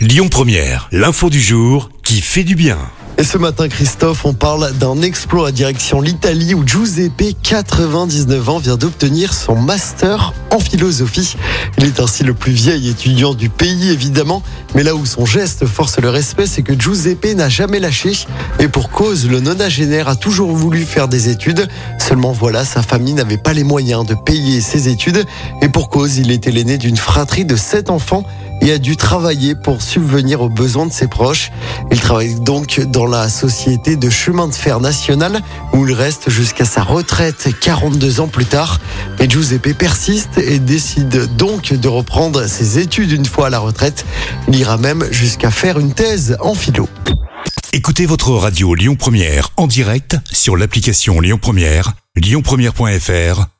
Lyon Première, l'info du jour qui fait du bien. Et ce matin, Christophe, on parle d'un exploit à direction l'Italie où Giuseppe, 99 ans, vient d'obtenir son master en philosophie. Il est ainsi le plus vieil étudiant du pays, évidemment. Mais là où son geste force le respect, c'est que Giuseppe n'a jamais lâché. Et pour cause, le nonagénaire a toujours voulu faire des études. Seulement voilà, sa famille n'avait pas les moyens de payer ses études. Et pour cause, il était l'aîné d'une fratrie de sept enfants et a dû travailler pour subvenir aux besoins de ses proches. Il travaille donc dans la société de chemin de fer national où il reste jusqu'à sa retraite 42 ans plus tard. Mais Giuseppe persiste et décide donc de reprendre ses études une fois à la retraite. Il ira même jusqu'à faire une thèse en philo. Écoutez votre radio Lyon Première en direct sur l'application Lyon Première, lyonpremière.fr